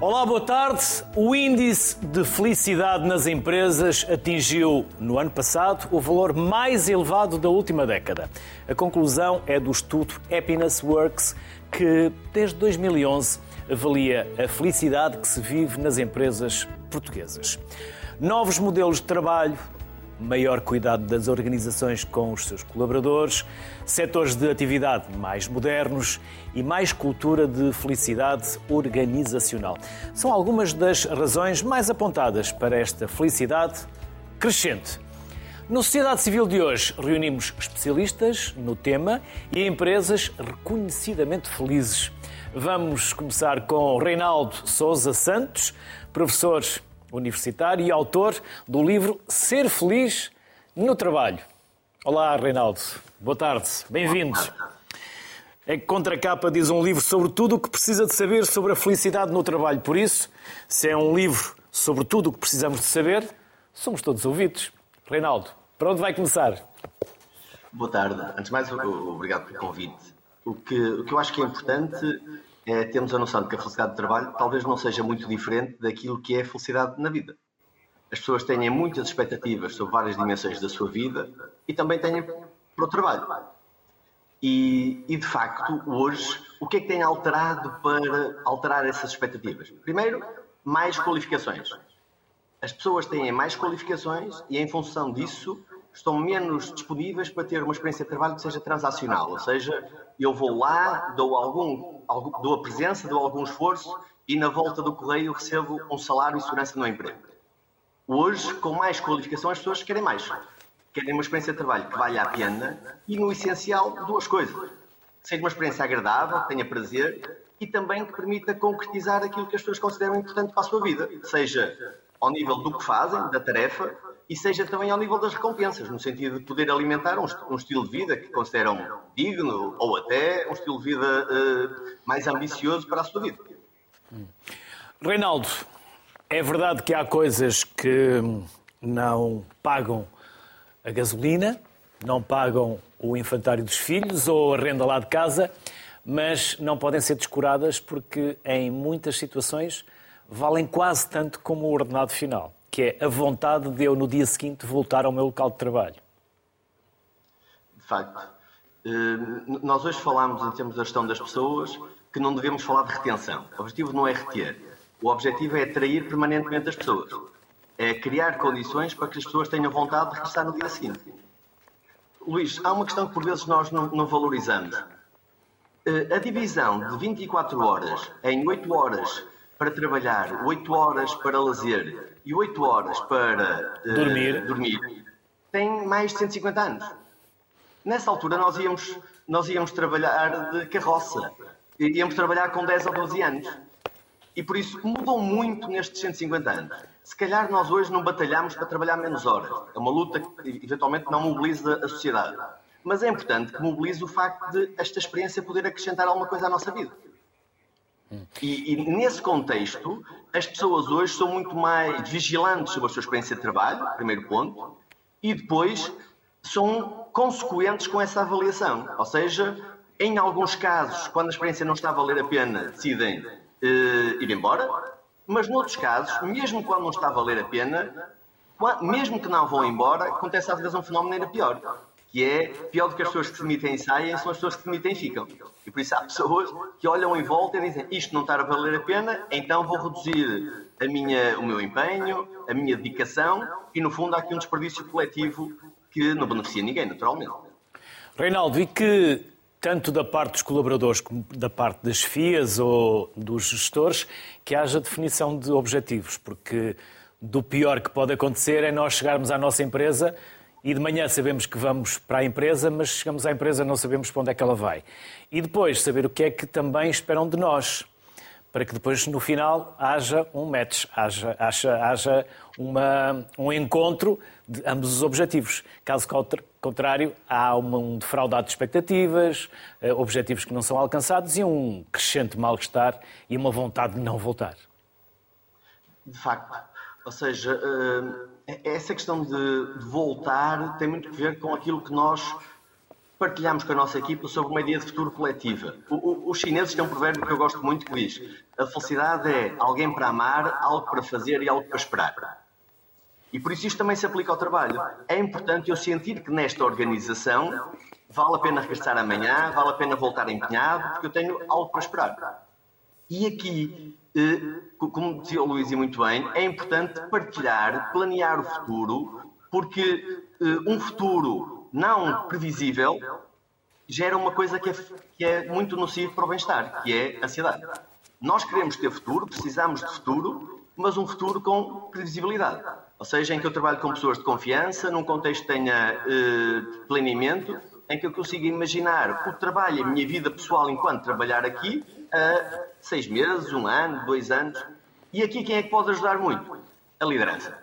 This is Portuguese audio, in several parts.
Olá, boa tarde. O índice de felicidade nas empresas atingiu, no ano passado, o valor mais elevado da última década. A conclusão é do estudo Happiness Works, que desde 2011 avalia a felicidade que se vive nas empresas portuguesas. Novos modelos de trabalho, maior cuidado das organizações com os seus colaboradores, setores de atividade mais modernos e mais cultura de felicidade organizacional. São algumas das razões mais apontadas para esta felicidade crescente. Na sociedade civil de hoje, reunimos especialistas no tema e empresas reconhecidamente felizes. Vamos começar com Reinaldo Souza Santos, professor universitário e autor do livro Ser Feliz no Trabalho. Olá, Reinaldo. Boa tarde. Bem-vindo. A contracapa diz um livro sobre tudo o que precisa de saber sobre a felicidade no trabalho. Por isso, se é um livro sobre tudo o que precisamos de saber, somos todos ouvidos. Reinaldo, para onde vai começar? Boa tarde. Antes de mais, obrigado pelo convite. O que, o que eu acho que é importante é a noção de que a felicidade de trabalho talvez não seja muito diferente daquilo que é a felicidade na vida. As pessoas têm muitas expectativas sobre várias dimensões da sua vida e também têm para o trabalho. E, e, de facto, hoje, o que é que tem alterado para alterar essas expectativas? Primeiro, mais qualificações. As pessoas têm mais qualificações e, em função disso, estão menos disponíveis para ter uma experiência de trabalho que seja transacional, ou seja, eu vou lá, dou, algum, dou a presença, dou algum esforço e na volta do correio recebo um salário e segurança no emprego. Hoje, com mais qualificação, as pessoas querem mais. Querem uma experiência de trabalho que valha a pena e, no essencial, duas coisas. Seja uma experiência agradável, que tenha prazer e também que permita concretizar aquilo que as pessoas consideram importante para a sua vida, seja ao nível do que fazem, da tarefa, e seja também ao nível das recompensas, no sentido de poder alimentar um, um estilo de vida que consideram digno ou até um estilo de vida uh, mais ambicioso para a sua vida. Reinaldo, é verdade que há coisas que não pagam a gasolina, não pagam o infantário dos filhos ou a renda lá de casa, mas não podem ser descuradas porque em muitas situações valem quase tanto como o ordenado final que é a vontade de eu, no dia seguinte, voltar ao meu local de trabalho. De facto. Eh, nós hoje falámos, em termos da gestão das pessoas, que não devemos falar de retenção. O objetivo não é reter. O objetivo é atrair permanentemente as pessoas. É criar condições para que as pessoas tenham vontade de regressar no dia seguinte. Luís, há uma questão que por vezes nós não, não valorizamos. Eh, a divisão de 24 horas em 8 horas para trabalhar, 8 horas para lazer e 8 horas para uh, dormir. dormir, tem mais de 150 anos. Nessa altura nós íamos, nós íamos trabalhar de carroça, íamos trabalhar com 10 ou 12 anos. E por isso mudou muito nestes 150 anos. Se calhar nós hoje não batalhamos para trabalhar menos horas. É uma luta que eventualmente não mobiliza a sociedade. Mas é importante que mobilize o facto de esta experiência poder acrescentar alguma coisa à nossa vida. E, e, nesse contexto, as pessoas hoje são muito mais vigilantes sobre a sua experiência de trabalho, primeiro ponto, e depois são consequentes com essa avaliação. Ou seja, em alguns casos, quando a experiência não está a valer a pena, decidem uh, ir embora, mas noutros casos, mesmo quando não está a valer a pena, mesmo que não vão embora, acontece às vezes um fenómeno ainda pior que é pior do que as pessoas que se demitem e saem, são as pessoas que se demitem e ficam. E por isso há pessoas que olham em volta e dizem isto não está a valer a pena, então vou reduzir a minha, o meu empenho, a minha dedicação e no fundo há aqui um desperdício coletivo que não beneficia ninguém, naturalmente. Reinaldo, e que tanto da parte dos colaboradores como da parte das FIAs ou dos gestores, que haja definição de objetivos, porque do pior que pode acontecer é nós chegarmos à nossa empresa e de manhã sabemos que vamos para a empresa, mas chegamos à empresa não sabemos para onde é que ela vai. E depois saber o que é que também esperam de nós, para que depois no final haja um match, haja, haja, haja uma, um encontro de ambos os objetivos. Caso contrário, há um defraudado de expectativas, eh, objetivos que não são alcançados e um crescente mal-estar e uma vontade de não voltar. De facto. Ou seja, eh, essa questão de, de, voltar tem muito a ver com aquilo que nós partilhamos com a nossa equipa sobre uma ideia de futuro coletiva. O, o, os chineses têm um provérbio que eu gosto muito que diz: a felicidade é alguém para amar, algo para fazer e algo para esperar. E por isso isto também se aplica ao trabalho. É importante eu sentir que nesta organização vale a pena regressar amanhã, vale a pena voltar empenhado, porque eu tenho algo para esperar. E aqui, como dizia o Luís e muito bem, é importante partilhar, planear o futuro, porque eh, um futuro não previsível gera uma coisa que é, que é muito nocivo para o bem-estar, que é a ansiedade. Nós queremos ter futuro, precisamos de futuro, mas um futuro com previsibilidade. Ou seja, em que eu trabalho com pessoas de confiança, num contexto que tenha eh, planeamento, em que eu consiga imaginar o trabalho, a minha vida pessoal enquanto trabalhar aqui, seis meses, um ano, dois anos. E aqui quem é que pode ajudar muito? A liderança.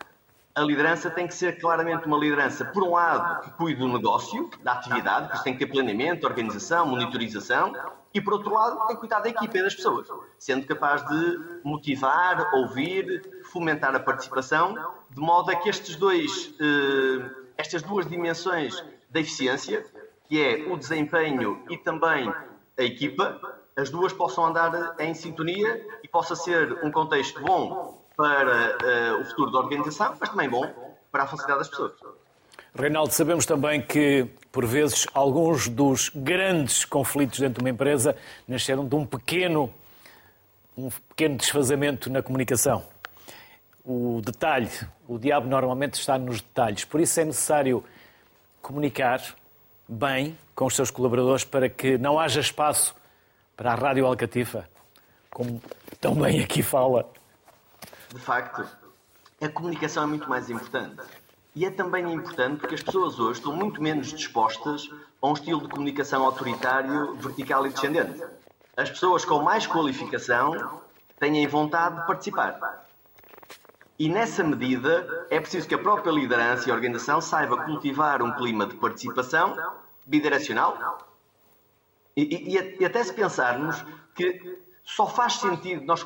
A liderança tem que ser claramente uma liderança, por um lado, que cuide do negócio, da atividade, que tem que ter planeamento, organização, monitorização, e por outro lado, tem que cuidar da equipa e das pessoas, sendo capaz de motivar, ouvir, fomentar a participação, de modo a que estes dois, eh, estas duas dimensões da eficiência, que é o desempenho e também a equipa, as duas possam andar em sintonia e possa ser um contexto bom para uh, o futuro da organização, mas também bom para a felicidade das pessoas. Reinaldo, sabemos também que, por vezes, alguns dos grandes conflitos dentro de uma empresa nasceram de um pequeno, um pequeno desfazamento na comunicação. O detalhe, o diabo normalmente está nos detalhes, por isso é necessário comunicar bem com os seus colaboradores para que não haja espaço para a Rádio Alcatifa, como tão bem aqui fala. De facto, a comunicação é muito mais importante. E é também importante porque as pessoas hoje estão muito menos dispostas a um estilo de comunicação autoritário, vertical e descendente. As pessoas com mais qualificação têm vontade de participar. E nessa medida é preciso que a própria liderança e a organização saiba cultivar um clima de participação bidirecional. E, e, e até se pensarmos que só faz sentido nós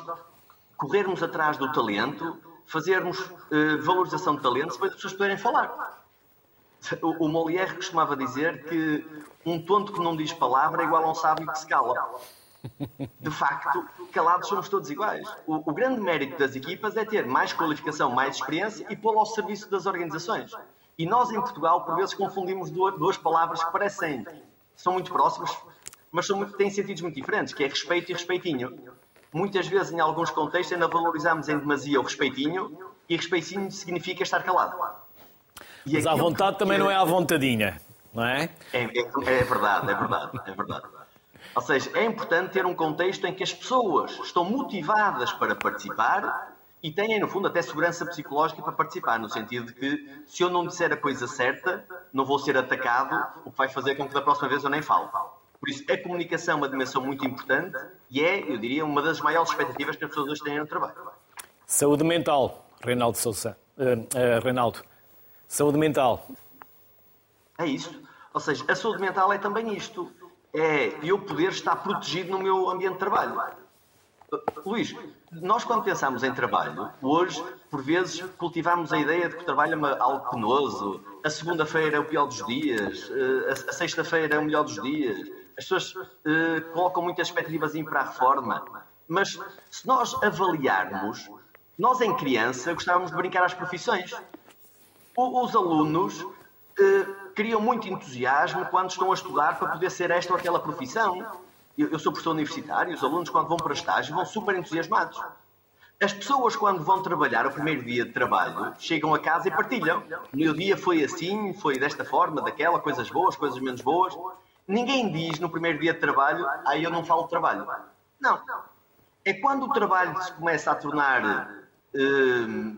corrermos atrás do talento, fazermos uh, valorização de talento, para as pessoas poderem falar. O, o Molière costumava dizer que um tonto que não diz palavra é igual a um sábio que se cala. De facto, calados somos todos iguais. O, o, grande mérito das equipas é ter mais qualificação, mais experiência e pô-la ao serviço das organizações. E nós, em Portugal, por vezes confundimos duas, duas palavras que parecem, são muito próximas, mas são muito, têm sentidos muito diferentes, que é respeito e respeitinho. Muitas vezes, em alguns contextos, ainda valorizamos em demasia o respeitinho e respeitinho significa estar calado. E mas à vontade também não é à vontadinha, não é? É, é, é verdade, é verdade, é verdade. Ou seja, é importante ter um contexto em que as pessoas estão motivadas para participar e têm, no fundo, até segurança psicológica para participar, no sentido de que se eu não disser a coisa certa, não vou ser atacado, o que vai fazer com que da próxima vez eu nem falo. Por isso, a comunicação é uma dimensão muito importante e é, eu diria, uma das maiores expectativas que as pessoas hoje têm no trabalho. Saúde mental, Reinaldo Sousa. Uh, uh, Reinaldo, saúde mental. É isso. Ou seja, a saúde mental é também isto é eu poder estar protegido no meu ambiente de trabalho. Luís, nós quando pensamos em trabalho, hoje, por vezes, cultivamos a ideia de que o trabalho é algo penoso, a segunda-feira é o pior dos dias, eh, a sexta-feira é o melhor dos dias, as pessoas uh, colocam muitas expectativas para a reforma, mas se nós avaliarmos, nós em criança gostávamos de brincar às profissões. Os alunos criam muito entusiasmo quando estão a estudar para poder ser esta ou aquela profissão. Eu, eu sou professor universitário, os alunos, quando vão para estágio, vão super entusiasmados. As pessoas, quando vão trabalhar, o primeiro dia de trabalho, chegam a casa e partilham. O meu dia foi assim, foi desta forma, daquela, coisas boas, coisas menos boas. Ninguém diz no primeiro dia de trabalho, aí ah, eu não falo de trabalho. Não. É quando o trabalho se começa a tornar. Hum,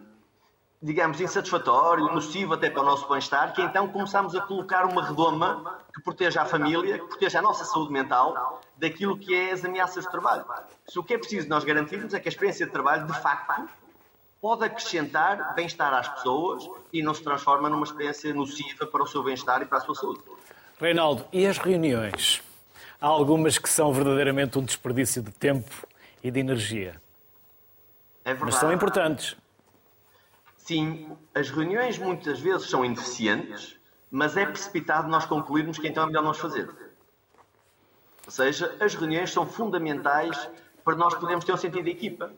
digamos, insatisfatório, nocivo até para o nosso bem-estar, que então começamos a colocar uma redoma que proteja a família, que proteja a nossa saúde mental daquilo que é as ameaças de trabalho. Se o que é preciso nós garantirmos é que a experiência de trabalho, de facto, pode acrescentar bem-estar às pessoas e não se transforma numa experiência nociva para o seu bem-estar e para a sua saúde. Reinaldo, e as reuniões? Há algumas que são verdadeiramente um desperdício de tempo e de energia. É verdade. Mas são importantes. Sim, as reuniões muitas vezes são ineficientes mas é precipitado nós concluirmos que então é melhor nós fazer. Ou seja, as reuniões são fundamentais para nós podermos ter um sentido de equipa.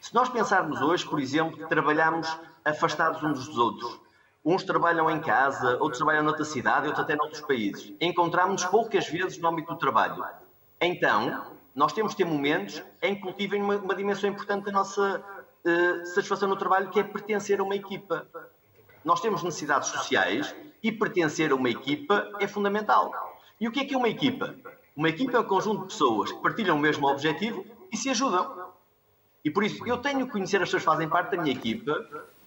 Se nós pensarmos hoje, por exemplo, que trabalhamos afastados uns dos outros, uns trabalham em casa, outros trabalham noutra cidade, outros até noutros países, encontramos-nos poucas vezes no âmbito do trabalho. Então, nós temos de ter momentos em que cultivem uma, uma dimensão importante da nossa uh, satisfação no trabalho, que é pertencer a uma equipa. Nós temos necessidades sociais e pertencer a uma equipa é fundamental. E o que é que é uma equipa? Uma equipa é um conjunto de pessoas que partilham o mesmo objetivo e se ajudam. E por isso eu tenho que conhecer as pessoas que fazem parte da minha equipa,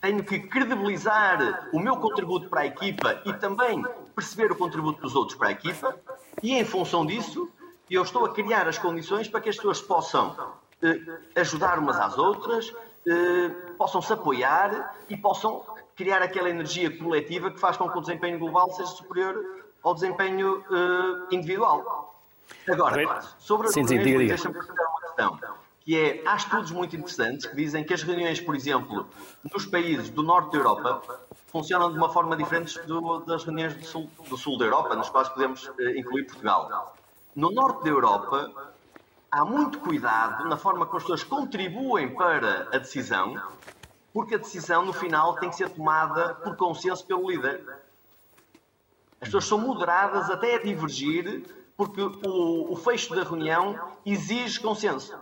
tenho que credibilizar o meu contributo para a equipa e também perceber o contributo dos outros para a equipa, e em função disso, eu estou a criar as condições para que as pessoas possam eh, ajudar umas às outras, eh, possam se apoiar e possam criar aquela energia coletiva que faz com que o desempenho global seja superior ao desempenho eh, individual. Agora, sobre a sim, sim, deixa-me uma questão que é, há estudos muito interessantes que dizem que as reuniões, por exemplo, nos países do norte da Europa, funcionam de uma forma diferente do, das reuniões do sul, do sul, da Europa, nas quais podemos eh, incluir Portugal. No norte da Europa, há muito cuidado na forma como as pessoas contribuem para a decisão, porque a decisão, no final, tem que ser tomada por consenso pelo líder. As pessoas são moderadas até a divergir, porque o, o fecho da reunião exige consenso.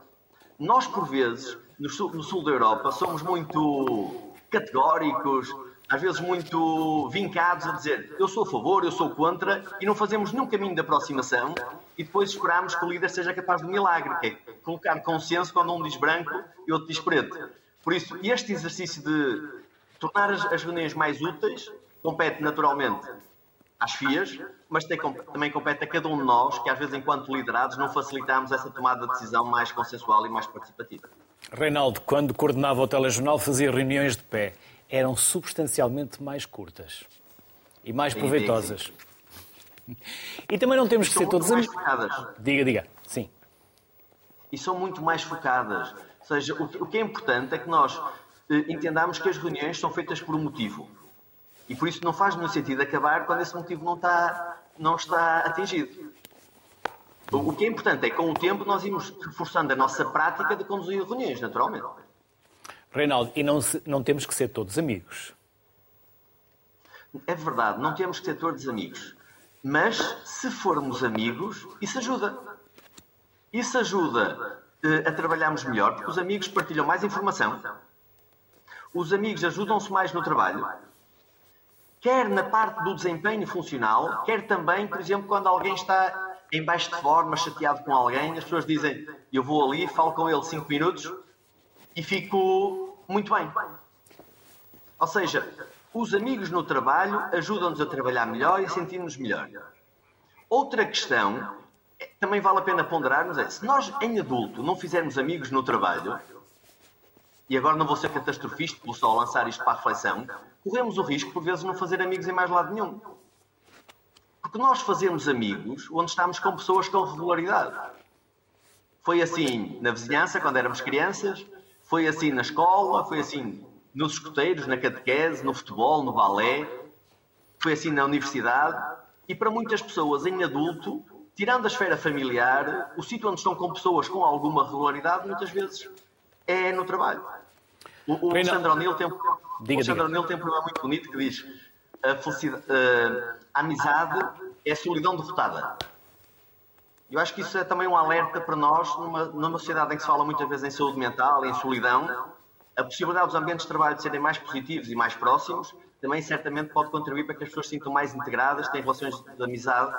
Nós, por vezes, no sul, no sul da Europa, somos muito categóricos, às vezes muito vincados a dizer eu sou a favor, eu sou contra, e não fazemos nenhum caminho de aproximação e depois esperamos que o líder seja capaz do milagre, que é colocar consenso quando um diz branco e outro diz preto. Por isso, este exercício de tornar as, as reuniões mais úteis compete naturalmente às FIAs, mas tem, também compete a cada um de nós, que às vezes, enquanto liderados, não facilitamos essa tomada de decisão mais consensual e mais participativa. Reinaldo, quando coordenava o telejornal, fazia reuniões de pé. Eram substancialmente mais curtas e mais sim, proveitosas. Sim, sim. E também não temos que ser todos mais focadas. Diga, diga. Sim. E são muito mais focadas. Ou seja, o que é importante é que nós eh, entendamos que as reuniões são feitas por um motivo. E por isso não faz nenhum sentido acabar quando esse motivo não está, não está atingido. O que é importante é que, com o tempo, nós irmos reforçando a nossa prática de conduzir reuniões, naturalmente. Reinaldo, e não, se, não temos que ser todos amigos. É verdade, não temos que ser todos amigos. Mas, se formos amigos, isso ajuda. Isso ajuda uh, a trabalharmos melhor, porque os amigos partilham mais informação. Os amigos ajudam-se mais no trabalho quer na parte do desempenho funcional, quer também, por exemplo, quando alguém está em baixo de forma, chateado com alguém, as pessoas dizem, eu vou ali, falo com ele cinco minutos e fico muito bem. Ou seja, os amigos no trabalho ajudam-nos a trabalhar melhor e a sentir-nos melhor. Outra questão, também vale a pena ponderarmos, é se nós em adulto não fizermos amigos no trabalho, e agora não vou ser catastrofista, vou só lançar isto para a reflexão, corremos o risco, por vezes, de não fazer amigos em mais lado nenhum. Porque nós fazemos amigos onde estamos com pessoas com regularidade. Foi assim na vizinhança, quando éramos crianças, foi assim na escola, foi assim nos escuteiros, na catequese, no futebol, no balé, foi assim na universidade. E para muitas pessoas em adulto, tirando a esfera familiar, o sítio onde estão com pessoas com alguma regularidade, muitas vezes é no trabalho. O, o Alexandre O'Neill tem, diga, tem um problema muito bonito que diz a, felicidade, a amizade é a solidão derrotada. Eu acho que isso é também um alerta para nós, numa, numa sociedade em que se fala muitas vezes em saúde mental, em solidão, a possibilidade dos ambientes de trabalho de serem mais positivos e mais próximos também certamente pode contribuir para que as pessoas se sintam mais integradas, tenham relações de amizade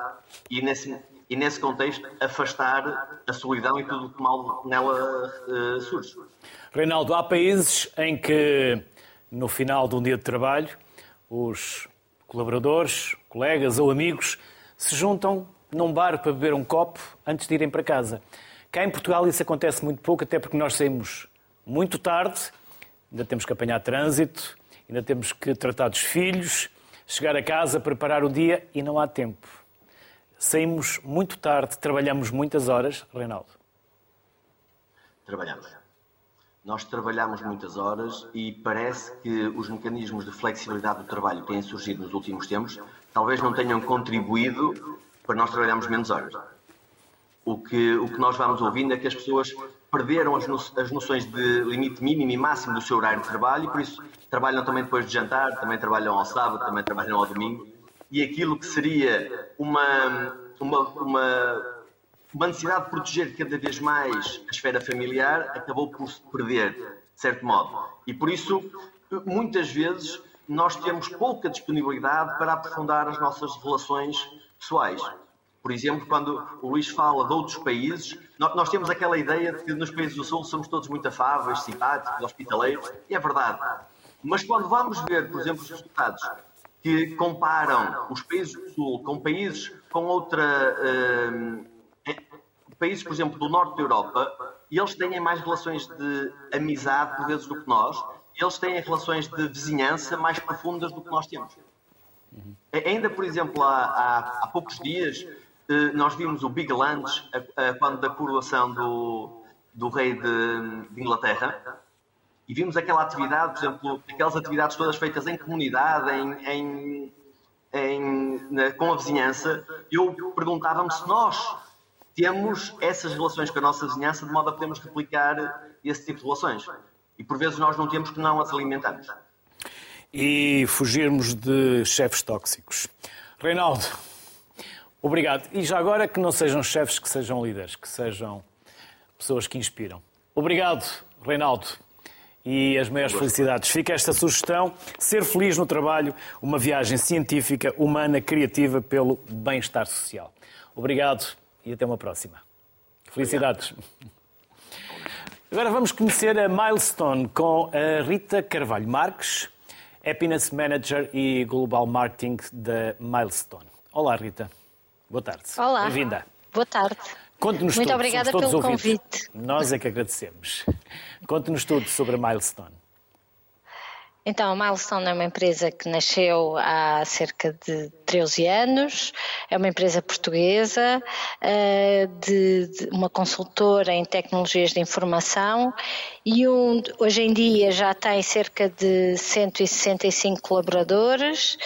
e nesse, e nesse contexto afastar a solidão e tudo o que mal nela uh, surge. Reinaldo, há países em que no final de um dia de trabalho os colaboradores, colegas ou amigos se juntam num bar para beber um copo antes de irem para casa. Cá em Portugal isso acontece muito pouco, até porque nós saímos muito tarde, ainda temos que apanhar trânsito, ainda temos que tratar dos filhos, chegar a casa, preparar o dia e não há tempo. Saímos muito tarde, trabalhamos muitas horas, Reinaldo. Trabalhamos. nós trabalhamos muitas horas e parece que os mecanismos de flexibilidade do trabalho que têm surgido nos últimos tempos talvez não tenham contribuído para nós trabalharmos menos horas. O que, o que nós vamos ouvindo é que as pessoas perderam as, no, as noções de limite mínimo e máximo do seu horário de trabalho e por isso trabalham também depois de jantar, também trabalham ao sábado, também trabalham ao domingo. E aquilo que seria uma, uma, uma, uma necessidade de proteger cada vez mais a esfera familiar acabou por se perder, de certo modo. E por isso, muitas vezes, nós temos pouca disponibilidade para aprofundar as nossas relações pessoais. Por exemplo, quando o Luís fala de outros países, nós temos aquela ideia de que nos países do Sul somos todos muito afáveis, simpáticos, hospitaleiros, e é verdade. Mas quando vamos ver, por exemplo, os resultados que comparam os países do Sul com países com outra. Eh, países, por exemplo, do norte da Europa, e eles têm mais relações de amizade, por vezes, do que nós, eles têm relações de vizinhança mais profundas do que nós temos. Uhum. Ainda, por exemplo, há, há, há poucos dias, eh, nós vimos o Big Lunch quando da coroação do, do rei de, de, Inglaterra e vimos aquela atividade, por exemplo, aquelas atividades todas feitas em comunidade, em, em, em na, com a vizinhança. Eu perguntava-me se nós temos essas relações com a nossa vizinhança de modo a podermos replicar esse tipo de relações. E por vezes nós não temos que não as alimentamos. E fugirmos de chefes tóxicos. Reinaldo, Obrigado. E já agora que não sejam chefes, que sejam líderes, que sejam pessoas que inspiram. Obrigado, Reinaldo. E as maiores felicidades. Fica esta sugestão: ser feliz no trabalho, uma viagem científica, humana, criativa pelo bem-estar social. Obrigado e até uma próxima. Felicidades. Agora vamos conhecer a Milestone com a Rita Carvalho Marques, Happiness Manager e Global Marketing da Milestone. Olá, Rita. Boa tarde. Olá. Bem-vinda. Boa tarde. Conte-nos Muito tudo. obrigada pelo convite. Nós é que agradecemos. Conte-nos tudo sobre a Milestone. Então, a Milestone é uma empresa que nasceu há cerca de 13 anos, é uma empresa portuguesa, eh, de, de uma consultora em tecnologias de informação e um, hoje em dia já tem cerca de 165 colaboradores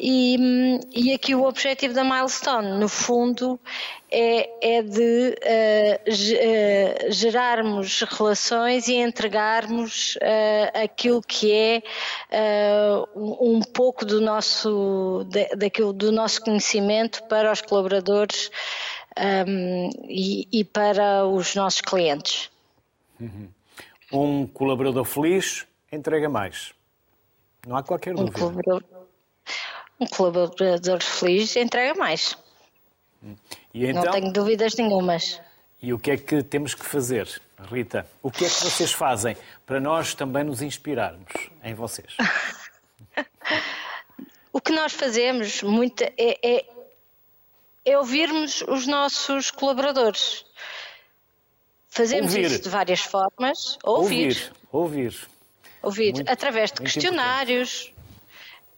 e, e aqui o objetivo da Milestone, no fundo, é, é de uh, gerarmos relações e entregarmos uh, aquilo que é uh, um pouco do nosso, daquilo, do nosso conhecimento para os colaboradores um, e, e, para os nossos clientes. Uhum. Um colaborador feliz entrega mais. Não há qualquer dúvida. Um colaborador, um colaborador feliz entrega mais. Então, Não tenho dúvidas nenhumas. E o que é que temos que fazer, Rita? O que é que vocês fazem para nós também nos inspirarmos em vocês? o que nós fazemos muito é, é, é ouvirmos os nossos colaboradores. Fazemos ouvir. isso de várias formas. Ouvir. Ouvir. Ouvir. ouvir. Muito, através de questionários,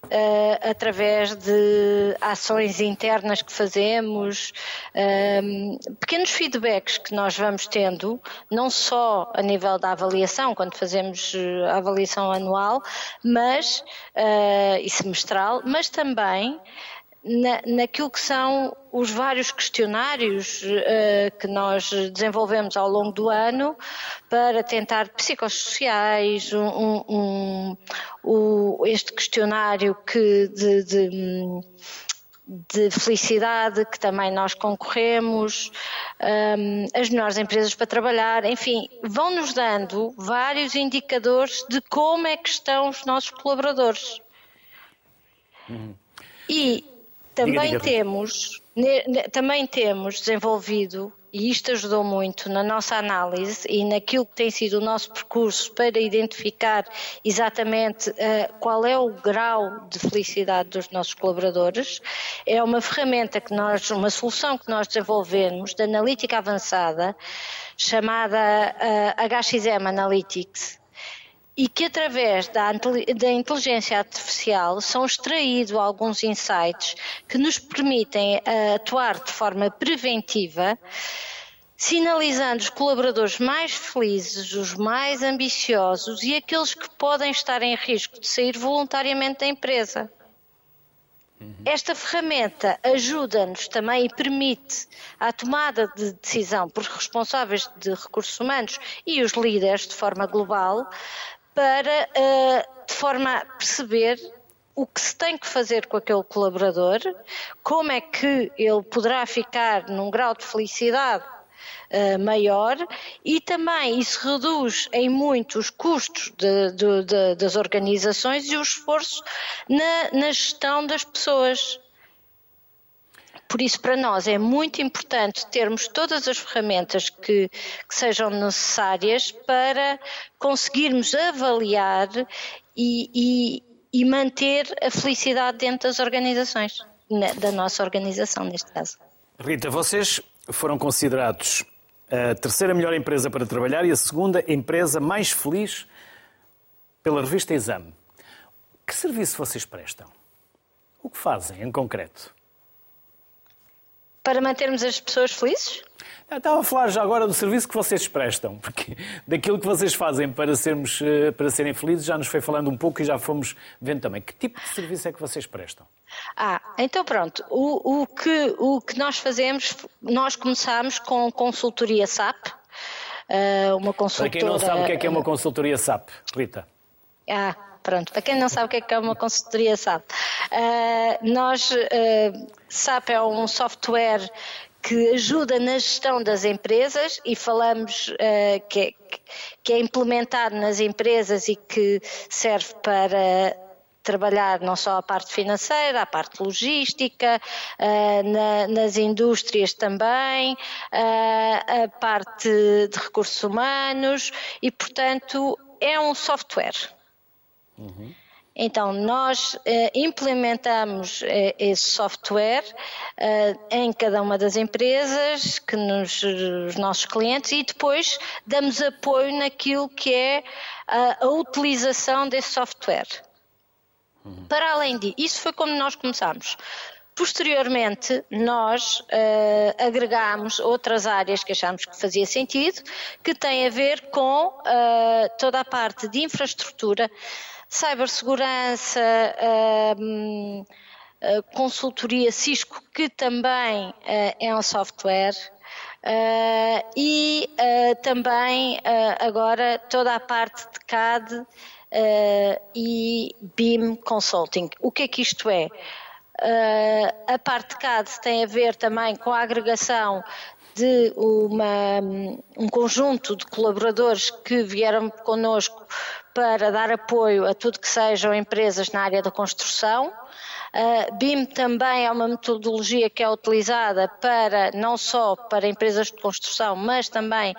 Uh, através de ações internas que fazemos, uh, pequenos feedbacks que nós vamos tendo, não só a nível da avaliação, quando fazemos eh, a avaliação anual, mas uh, e semestral, mas também na, naquilo que são os vários questionários uh, que nós desenvolvemos ao longo do ano para tentar psicossociais, um, um, um, este questionário que de, de, de, felicidade que também nós concorremos, um, as melhores empresas para trabalhar, enfim, vão-nos dando vários indicadores de como é que estão os nossos colaboradores. Uhum. E também diga, diga. temos também temos desenvolvido e isto ajudou muito na nossa análise e naquilo que tem sido o nosso percurso para identificar exatamente uh, qual é o grau de felicidade dos nossos colaboradores. É uma ferramenta que nós, uma solução que nós desenvolvemos de analítica avançada chamada uh, eh, HXM Analytics e que através da, da, inteligência artificial são extraídos alguns insights que nos permitem uh, atuar de forma preventiva sinalizando os colaboradores mais felizes, os mais ambiciosos e aqueles que podem estar em risco de sair voluntariamente da empresa. Esta ferramenta ajuda-nos também e permite a tomada de decisão por responsáveis de recursos humanos e os líderes de forma global para, eh, de forma a perceber o que se tem que fazer com aquele colaborador, como é que ele poderá ficar num grau de felicidade uh, maior e também isso reduz em muito os custos de, de, de, das organizações e o esforço na, na gestão das pessoas. Por isso, para nós é muito importante termos todas as ferramentas que, que, sejam necessárias para conseguirmos avaliar e, e, e, manter a felicidade dentro das organizações, da nossa organização, neste caso. Rita, vocês foram considerados a terceira melhor empresa para trabalhar e a segunda empresa mais feliz pela revista Exame. Que serviço vocês prestam? O que fazem em concreto? Para mantermos as pessoas felizes? Estava a falar já agora do serviço que vocês prestam, porque daquilo que vocês fazem para, sermos, eh, para serem felizes já nos foi falando um pouco e já fomos vendo também. Que tipo de serviço é que vocês prestam? Ah, então pronto. O, o, que, o que nós fazemos, nós começamos com consultoria SAP, eh, uma consultora... Para quem não sabe o que é que é uma consultoria SAP, Rita? Ah, pronto. Para quem não sabe o que é que é uma consultoria SAP, uh, nós, uh, SAP é um software que ajuda na gestão das empresas e falamos uh, que, é, que é implementado nas empresas e que serve para trabalhar não só a parte financeira, a parte logística, uh, na, nas indústrias também, uh, a parte de recursos humanos e, portanto, é um software. Uhum. Então, nós eh, implementamos eh, esse software eh, em cada uma das empresas, que nos, os nossos clientes, e depois damos apoio naquilo que é a, a utilização desse software. Uhum. Para além disso, isso foi como nós começamos. Posteriormente, nós uh, agregamos outras áreas que achamos que fazia sentido, que têm a ver com uh, toda a parte de infraestrutura, cibersegurança, uh, consultoria Cisco, que também é um software. E também agora toda a parte de CAD e BIM Consulting. O que é que isto é? a parte de CAD tem a ver também com a agregação de uma, um conjunto de colaboradores que vieram connosco para dar apoio a tudo que sejam empresas na área da construção. Uh, BIM também é uma metodologia que é utilizada para não só para empresas de construção, mas também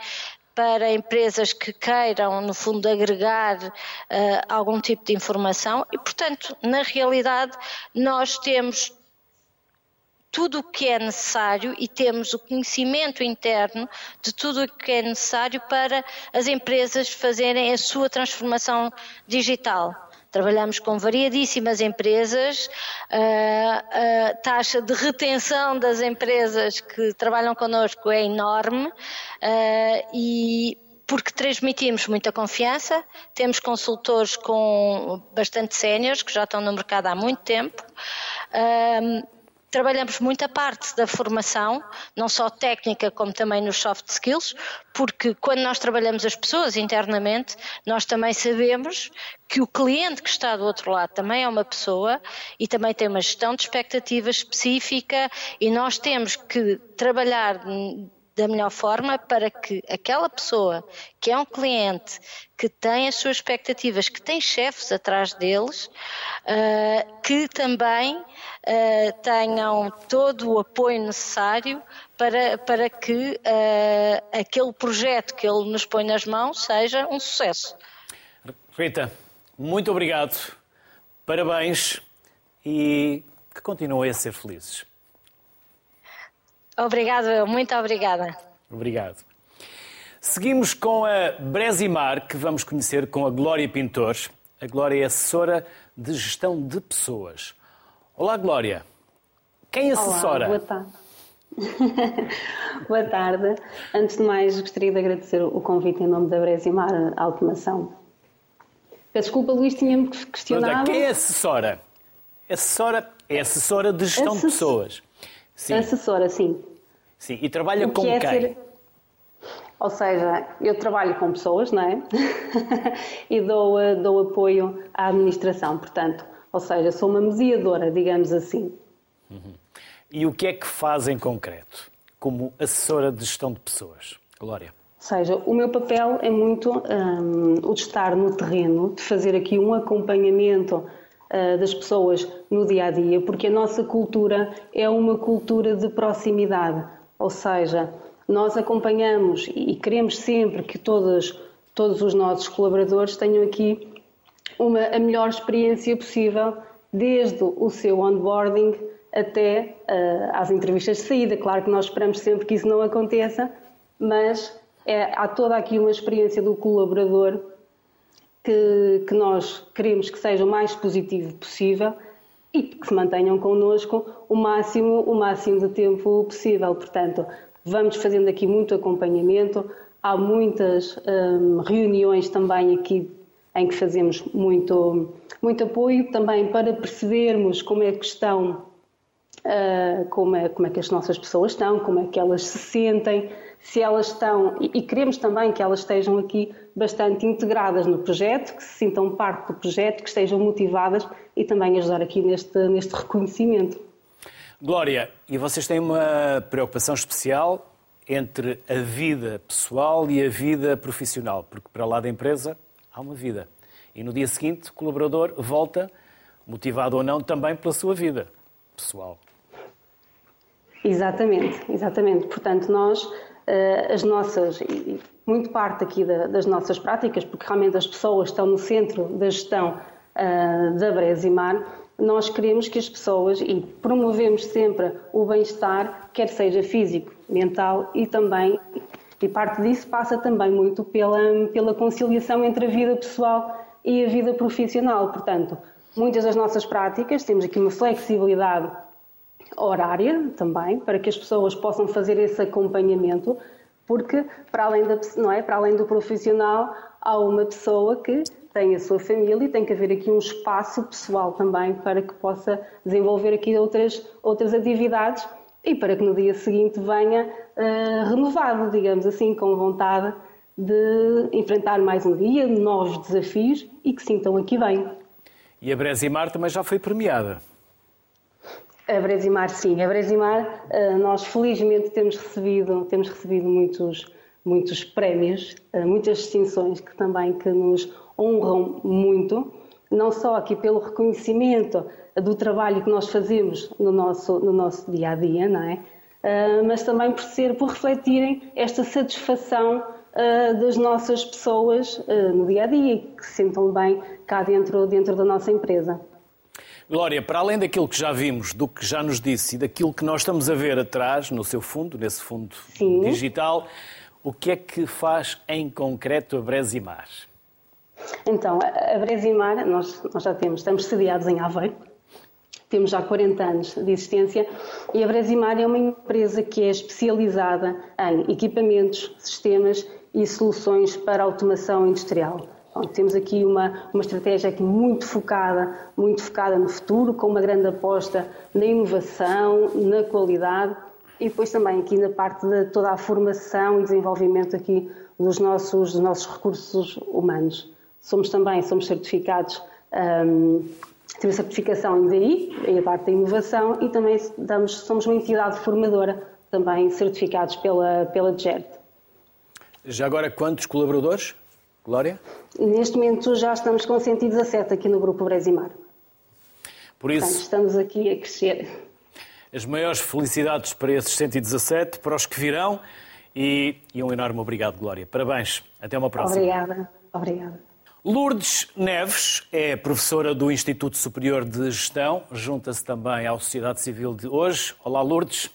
para empresas que queiram, no fundo, agregar uh, algum tipo de informação e, portanto, na realidade, nós temos tudo o que é necessário e temos o conhecimento interno de tudo o que é necessário para as empresas fazerem a sua transformação digital. Trabalhamos com variadíssimas empresas, a taxa de retenção das empresas que trabalham connosco é enorme e porque transmitimos muita confiança, temos consultores com bastante séniores que já estão no mercado há muito tempo. Trabalhamos muita parte da formação, não só técnica, como também nos soft skills, porque quando nós trabalhamos as pessoas internamente, nós também sabemos que o cliente que está do outro lado também é uma pessoa e também tem uma gestão de expectativas específica e nós temos que trabalhar da melhor forma para que aquela pessoa que é um cliente, que tem as suas expectativas, que tem chefes atrás deles, uh, que também uh, tenham todo o apoio necessário para, para que uh, aquele projeto que ele nos põe nas mãos seja um sucesso. Rita, muito obrigado, parabéns e que continuem a ser felizes. Obrigado, muito obrigada. Obrigado. Seguimos com a Bresimar, que vamos conhecer com a Glória Pintor. A Glória é assessora de gestão de pessoas. Olá, Glória. Quem assessora? Olá, boa tarde. Boa tarde. Antes de mais, gostaria de agradecer o convite em nome da Bresimar Automação. Peço desculpa, Luís, tinha-me questionado. Quem é assessora? Assessora é assessora de gestão Assess... de pessoas. Sim. Assessora, sim. Sim, e trabalha com é quem? Ser... Ou seja, eu trabalho com pessoas, não é? e dou, eh, dou apoio à administração, portanto, ou seja, sou uma mediadora, digamos assim. Uhum. E o que é que faz em concreto, como assessora de gestão de pessoas? Glória. Ou seja, o meu papel é muito um, o de estar no terreno, de fazer aqui um acompanhamento das pessoas no dia a dia, porque a nossa cultura é uma cultura de proximidade. Ou seja, nós acompanhamos e queremos sempre que todos, todos os nossos colaboradores tenham aqui uma, a melhor experiência possível, desde o seu onboarding até uh, às entrevistas de saída. Claro que nós esperamos sempre que isso não aconteça, mas é, há toda aqui uma experiência do colaborador que, que nós queremos que seja o mais positivo possível e que se mantenham connosco o máximo, o máximo de tempo possível. Portanto, Vamos fazendo aqui muito acompanhamento, há muitas hum, reuniões também aqui em que fazemos muito, muito apoio também para percebermos como é que estão, uh, como, é, como é que as nossas pessoas estão, como é que elas se sentem, se elas estão, e, queremos também que elas estejam aqui bastante integradas no projeto, que se sintam parte do projeto, que estejam motivadas e também ajudar aqui neste, neste reconhecimento. Glória, e vocês têm uma preocupação especial entre a vida pessoal e a vida profissional, porque para lá da empresa há uma vida. E no dia seguinte, o colaborador volta, motivado ou não, também pela sua vida pessoal. Exatamente, exatamente. Portanto, nós, as nossas, muito parte aqui das nossas práticas, porque realmente as pessoas estão no centro da gestão eh, da Bresimar, nós queremos que as pessoas, e promovemos sempre o bem-estar, quer seja físico, mental e também, e parte disso passa também muito pela, pela conciliação entre a vida pessoal e a vida profissional. Portanto, muitas das nossas práticas, temos aqui uma flexibilidade horária também, para que as pessoas possam fazer esse acompanhamento, porque para além, da, não é, para além do profissional, há uma pessoa que tem a sua família e tem que haver aqui um espaço pessoal também para que possa desenvolver aqui outras, outras atividades e para que no dia seguinte venha uh, renovado, digamos assim, com vontade de enfrentar mais um dia, novos desafios e que sintam aqui bem. E a Bresimar também já foi premiada. A Bresimar, sim. A Bresimar, eh, nós felizmente temos recebido, temos recebido muitos, muitos prémios, eh, muitas distinções que também que nos honram muito, não só aqui pelo reconhecimento do trabalho que nós fazemos no nosso, no nosso dia a dia, não é? Uh, mas também por ser, por refletirem esta satisfação das nossas pessoas no dia a dia que se sintam bem cá dentro, dentro da nossa empresa. Glória, para além daquilo que já vimos, do que já nos disse e daquilo que nós estamos a ver atrás, no seu fundo, nesse fundo Sim. digital, o que é que faz em concreto a Bresimar? Então, a Bresimar, nós, nós já temos, estamos sediados em Aveiro, temos já 40 anos de existência e a Bresimar é uma empresa que é especializada em equipamentos, sistemas e soluções para automação industrial. Bom, temos aqui uma, uma estratégia aqui muito focada, muito focada no futuro, com uma grande aposta na inovação, na qualidade e depois também aqui na parte de toda a formação e desenvolvimento aqui dos nossos, dos nossos recursos humanos. Somos também, somos certificados, um, temos certificação em DI, em a parte da inovação, e também damos, somos uma entidade formadora, também certificados pela, pela GERT. Já agora, quantos colaboradores, Glória? Neste momento já estamos com 117 aqui no Grupo Bresimar. Por isso... Portanto, estamos aqui a crescer. As maiores felicidades para esses 117, para os que virão, e, e um enorme obrigado, Glória. Parabéns. Até uma próxima. Obrigada. Obrigada. Lourdes Neves é professora do Instituto Superior de Gestão, junta-se também à sociedade civil de hoje. Olá, Lourdes.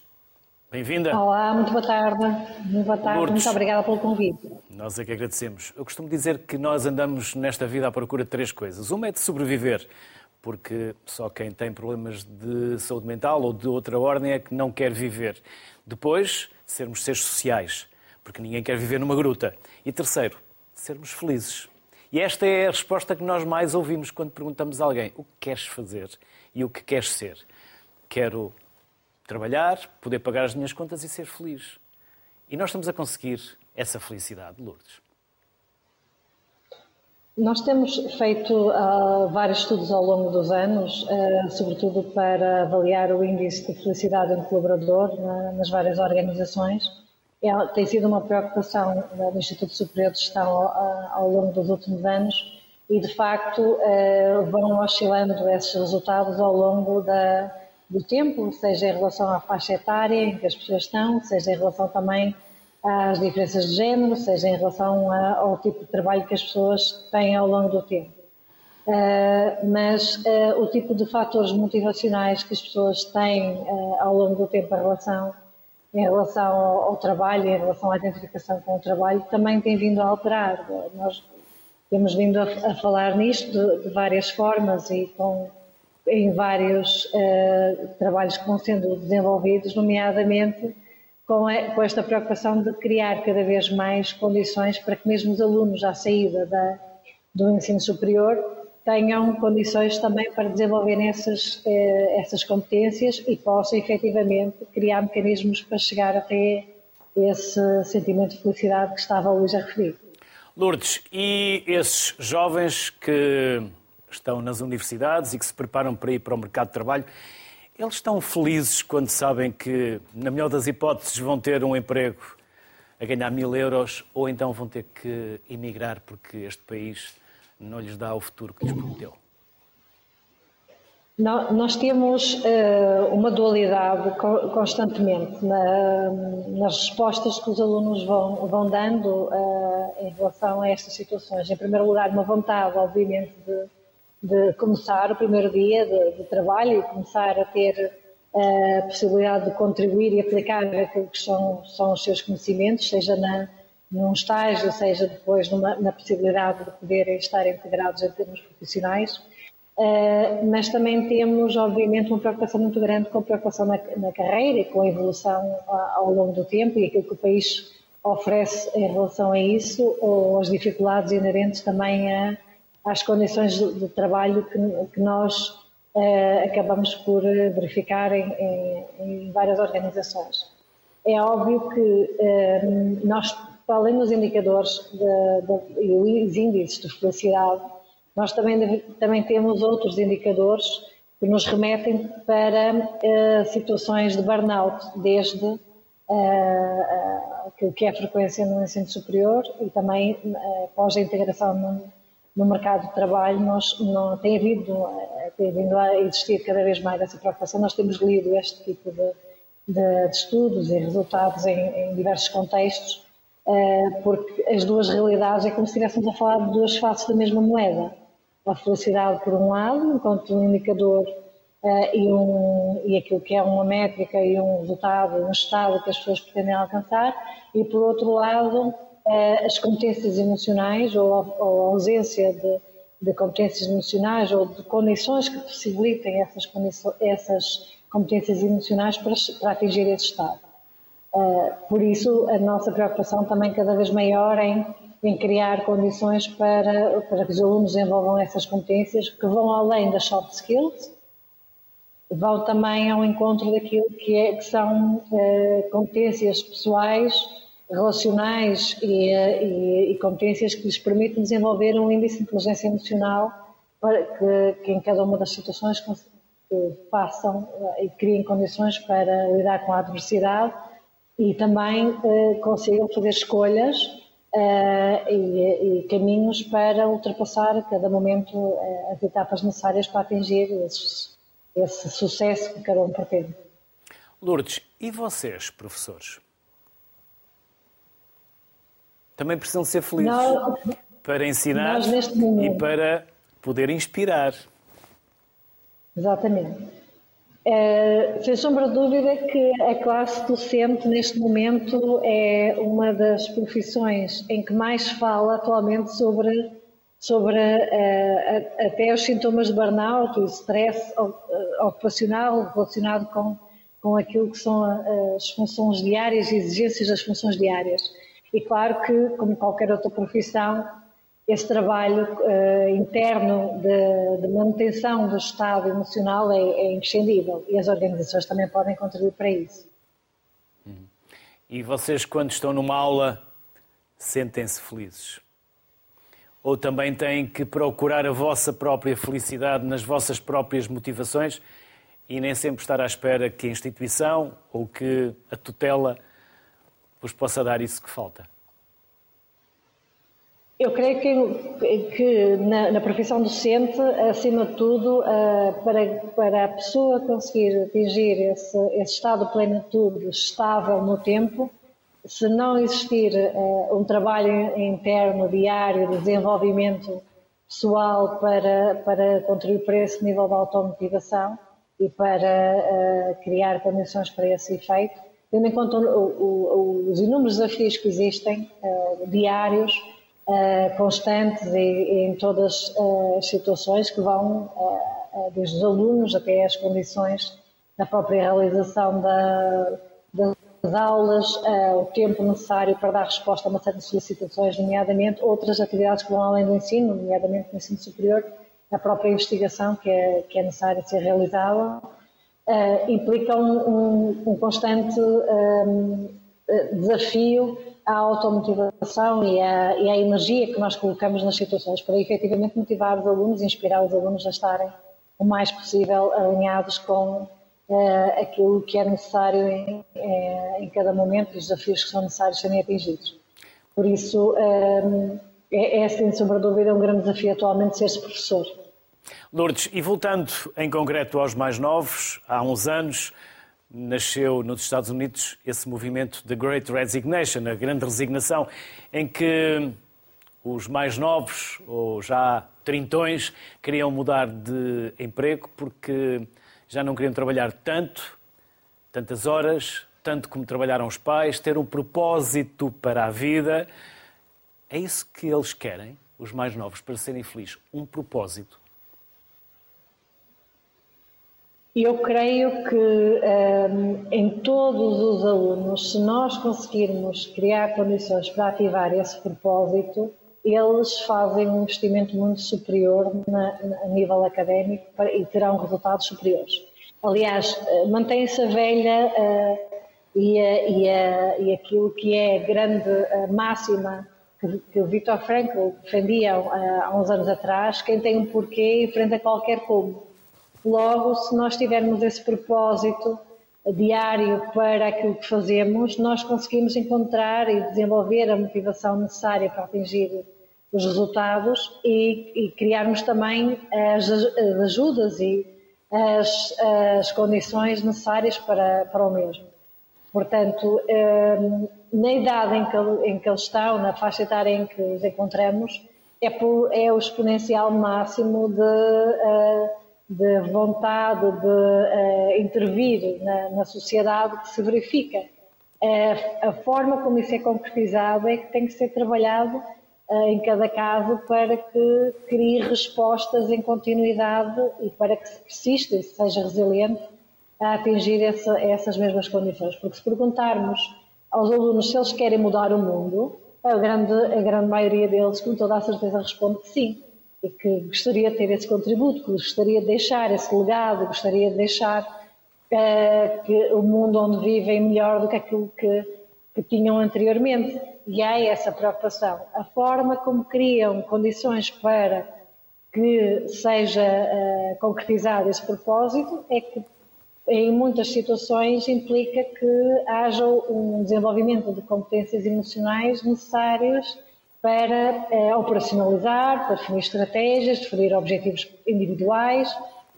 Bem-vinda. Olá, muito boa tarde. Muito boa tarde, Lourdes, muito obrigada pelo convite. Nós é que agradecemos. Eu costumo dizer que nós andamos nesta vida à procura de três coisas. Uma é de sobreviver, porque só quem tem problemas de saúde mental ou de outra ordem é que não quer viver. Depois, sermos seres sociais, porque ninguém quer viver numa gruta. E terceiro, sermos felizes. E esta é a resposta que nós mais ouvimos quando perguntamos a alguém o que queres fazer e o que queres ser. Quero trabalhar, poder pagar as minhas contas e ser feliz. E nós estamos a conseguir essa felicidade, Lourdes. Nós temos feito uh, vários estudos ao longo dos anos, uh, sobretudo para avaliar o índice de felicidade do colaborador na, nas várias organizações. É, tem sido uma preocupação do Instituto Superior de Gestão ao, ao longo dos últimos anos e, de facto, uh, vão oscilando esses resultados ao longo da, do tempo, seja em relação à faixa etária em que as pessoas estão, seja em relação também às diferenças de género, seja em relação ao tipo de trabalho que as pessoas têm ao longo do tempo. Uh, mas uh, o tipo de fatores motivacionais que as pessoas têm uh, ao longo do tempo em relação, em relação ao, trabalho, em relação à identificação com o trabalho, também tem vindo a alterar. Nós temos vindo a, falar nisto de, várias formas e com, em vários trabalhos que vão sendo desenvolvidos, nomeadamente com, com, esta preocupação de criar cada vez mais condições para que mesmo os alunos à saída da, do ensino superior tenham condições também para desenvolverem essas, eh, essas competências e possam efetivamente criar mecanismos para chegar até esse sentimento de felicidade que estava a Luís a referir. Lourdes, e esses jovens que estão nas universidades e que se preparam para ir para o mercado de trabalho, eles estão felizes quando sabem que, na melhor das hipóteses, vão ter um emprego a ganhar mil euros ou então vão ter que emigrar porque este país não lhes dá o futuro que lhes prometeu? Nós temos uh, uma dualidade constantemente na, nas respostas que os alunos vão, dando uh, em relação a estas situações. Em primeiro lugar, uma vontade, obviamente, de de começar o primeiro dia de, de trabalho e começar a ter eh, a possibilidade de contribuir e aplicar aquilo que são, são os seus conhecimentos, seja na, num estágio, seja depois numa, na possibilidade de poderem estar integrados em termos profissionais. Uh, mas também temos, obviamente, uma preocupação muito grande com a preocupação na, na carreira e com a evolução ao longo do tempo e aquilo que o país oferece em relação a isso, ou as dificuldades inerentes também a às condições de, de trabalho que, que nós uh, acabamos por verificar em, em, em, várias organizações. É óbvio que uh, nós, além dos indicadores e os índices de felicidade, nós também, também temos outros indicadores que nos remetem para situações de burnout, desde que é a frequência no ensino superior e também após a integração no, no mercado de trabalho nós, não, tem, havido, eh, tem vindo a existir cada vez mais essa preocupação. Nós temos lido este tipo de, de, de estudos e resultados em, em diversos contextos, uh, porque as duas realidades é como se estivéssemos a falar de duas faces da mesma moeda. A felicidade, por um lado, enquanto um indicador uh, e, um, e aquilo que é uma métrica e um resultado, um estado que as pessoas pretendem alcançar, e por outro lado, eh, as competências emocionais ou a, ou a ausência de, de, competências emocionais ou de condições que possibilitem essas, essas competências emocionais para, para atingir esse estado. Uh, por isso, a nossa preocupação também cada vez maior em, em criar condições para, para que os alunos desenvolvam essas competências que vão além das soft skills, vão também ao encontro daquilo que, é, que são uh, competências pessoais relacionais e, e, e, competências que lhes permitem desenvolver um índice de inteligência emocional para que, que em cada uma das situações que façam eh, e criem condições para lidar com a adversidade e também eh, consigam fazer escolhas eh, e, e, caminhos para ultrapassar a cada momento eh, as etapas necessárias para atingir esse sucesso que cada um pretende. Lourdes, e vocês, professores? Também precisam ser felizes nós, para ensinar e para poder inspirar. Exatamente. É, sem sombra de dúvida que a classe docente neste momento é uma das profissões em que mais fala atualmente sobre, sobre uh, até os sintomas de burnout e stress ocupacional relacionado com, com aquilo que são as funções diárias e exigências das funções diárias. E claro que, como qualquer outra profissão, esse trabalho uh, interno de, de, manutenção do estado emocional é, é imprescindível e as organizações também podem contribuir para isso. E vocês, quando estão numa aula, sentem-se felizes? Ou também têm que procurar a vossa própria felicidade nas vossas próprias motivações e nem sempre estar à espera que a instituição ou que a tutela vos possa dar isso que falta? Eu creio que, que na, na, profissão docente, acima de tudo, uh, para, para a pessoa conseguir atingir esse, esse, estado de plenitude estável no tempo, se não existir uh, um trabalho interno, diário, de desenvolvimento pessoal para, para contribuir para esse nível de automotivação e para uh, criar condições para esse efeito, tendo em conta os inúmeros desafios que existem, diários, uh, constantes e, e, em todas as situações que vão uh, desde os alunos até as condições da própria realização da, das aulas, uh, o tempo necessário para dar resposta a uma série de solicitações, nomeadamente outras atividades que vão além do ensino, nomeadamente no ensino superior, a própria investigação que é, que é necessária ser realizada, uh, implica um, um, um constante um, desafio à automotivação e à, e à energia que nós colocamos nas situações para efetivamente motivar os alunos e inspirar os alunos a estarem o mais possível alinhados com uh, aquilo que é necessário em, eh, em, cada momento os desafios que são necessários serem atingidos. Por isso, um, eh, é, é, sem sombra de dúvida, um grande desafio atualmente ser-se professor. Lourdes, e voltando em concreto aos mais novos, há uns anos, nasceu nos Estados Unidos esse movimento The Great Resignation, a grande resignação, em que os mais novos, ou já trintões, queriam mudar de emprego porque já não queriam trabalhar tanto, tantas horas, tanto como trabalharam os pais, ter um propósito para a vida. É isso que eles querem, os mais novos, para serem felizes. Um propósito. Eu creio que um, em todos os alunos, se nós conseguirmos criar condições para ativar esse propósito, eles fazem um investimento muito superior na, a nível académico para, e terão resultados superiores. Aliás, eh, mantém-se a velha uh, e, a, e, a, e, aquilo que é a grande uh, máxima que, que o Victor Frankl defendia uh, há uns anos atrás: quem tem um porquê enfrenta qualquer como. Logo, se nós tivermos esse propósito diário para aquilo que fazemos, nós conseguimos encontrar e desenvolver a motivação necessária para atingir os resultados e, e criarmos também as, as ajudas e as, as, condições necessárias para, para o mesmo. Portanto, hum, na idade em que, em que eles estão, na faixa etária em que os encontramos, é, por, é o exponencial máximo de uh, de vontade de uh, intervir na, na, sociedade que se verifica. Uh, a forma como isso é concretizado é que tem que ser trabalhado uh, em cada caso para que crie respostas em continuidade e para que se persista e seja resiliente a atingir essa, essas mesmas condições. Porque se perguntarmos aos alunos se eles querem mudar o mundo, a grande, a grande maioria deles, com toda a certeza, responde que sim e que gostaria de ter esse contributo, que gostaria de deixar esse legado, gostaria de deixar uh, que o mundo onde vivem melhor do que aquilo que, que tinham anteriormente. E há essa preocupação. A forma como criam condições para que seja uh, concretizado esse propósito é que em muitas situações implica que haja um desenvolvimento de competências emocionais necessárias para eh, operacionalizar, para definir estratégias, definir objetivos individuais,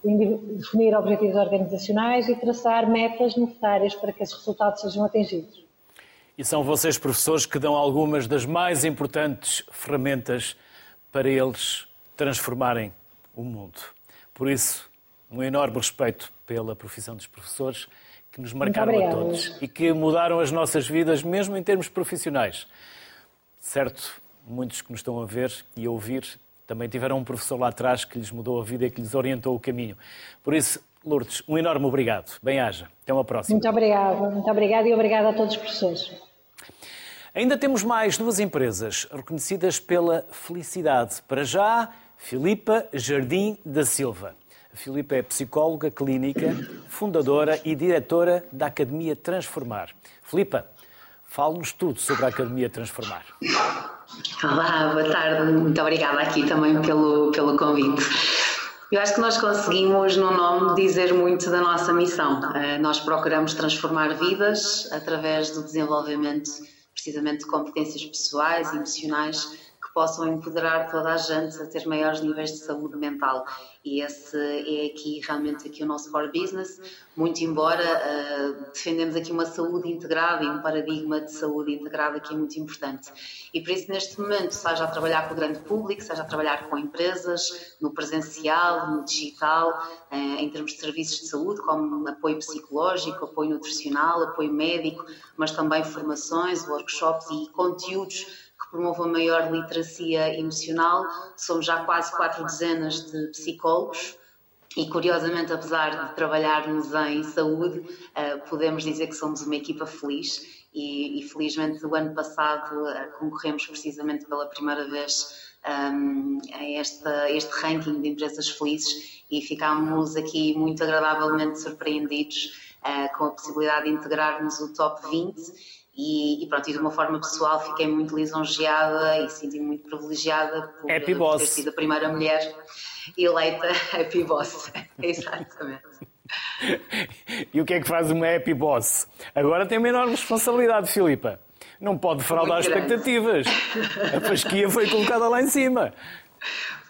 definir objetivos organizacionais e traçar metas necessárias para que esses resultados sejam atingidos. E são vocês, professores, que dão algumas das mais importantes ferramentas para eles transformarem o mundo. Por isso, um enorme respeito pela profissão dos professores, que nos marcaram a todos e que mudaram as nossas vidas, mesmo em termos profissionais. Certo? Muitos que nos estão a ver e a ouvir também tiveram um professor lá atrás que lhes mudou a vida e que lhes orientou o caminho. Por isso, Lourdes, um enorme obrigado. Bem-haja. Até uma próxima. Muito obrigada. Muito obrigada e obrigada a todos os professores. Ainda temos mais duas empresas reconhecidas pela felicidade. Para já, Filipa Jardim da Silva. A Filipa é psicóloga clínica, fundadora e diretora da Academia Transformar. Filipa, fale-nos tudo sobre a Academia Transformar. Olá, boa tarde. Muito obrigada aqui também pelo, pelo convite. Eu acho que nós conseguimos, no nome, dizer muito da nossa missão. Eh, nós procuramos transformar vidas através do desenvolvimento, precisamente, de competências pessoais emocionais possam empoderar toda a gente a ter maiores níveis de saúde mental e esse é aqui realmente aqui o nosso core business, muito embora uh, defendemos aqui uma saúde integrada e um paradigma de saúde integrada que é muito importante. E por isso neste momento, seja a trabalhar com o grande público, seja a trabalhar com empresas, no presencial, no digital, uh, em termos de serviços de saúde, como apoio psicológico, apoio nutricional, apoio médico, mas também formações, workshops e conteúdos promovam maior literacia emocional. Somos já quase quatro dezenas de psicólogos e, curiosamente, apesar de trabalharmos em saúde, eh, podemos dizer que somos uma equipa feliz. E, e felizmente, o ano passado eh, concorremos precisamente pela primeira vez um, ehm, a esta, este ranking de empresas felizes e ficámos aqui muito agradavelmente surpreendidos uh, com a possibilidade de integrarmos o top 20 e, e, pronto, e de uma forma pessoal fiquei muito lisonjeada e senti muito privilegiada por, Happy por ter sido a primeira mulher eleita Happy Boss. Exatamente. e o que é que faz uma Happy Boss? Agora tem uma enorme responsabilidade, Filipa. Não pode fraudar expectativas. A fasquia foi colocada lá em cima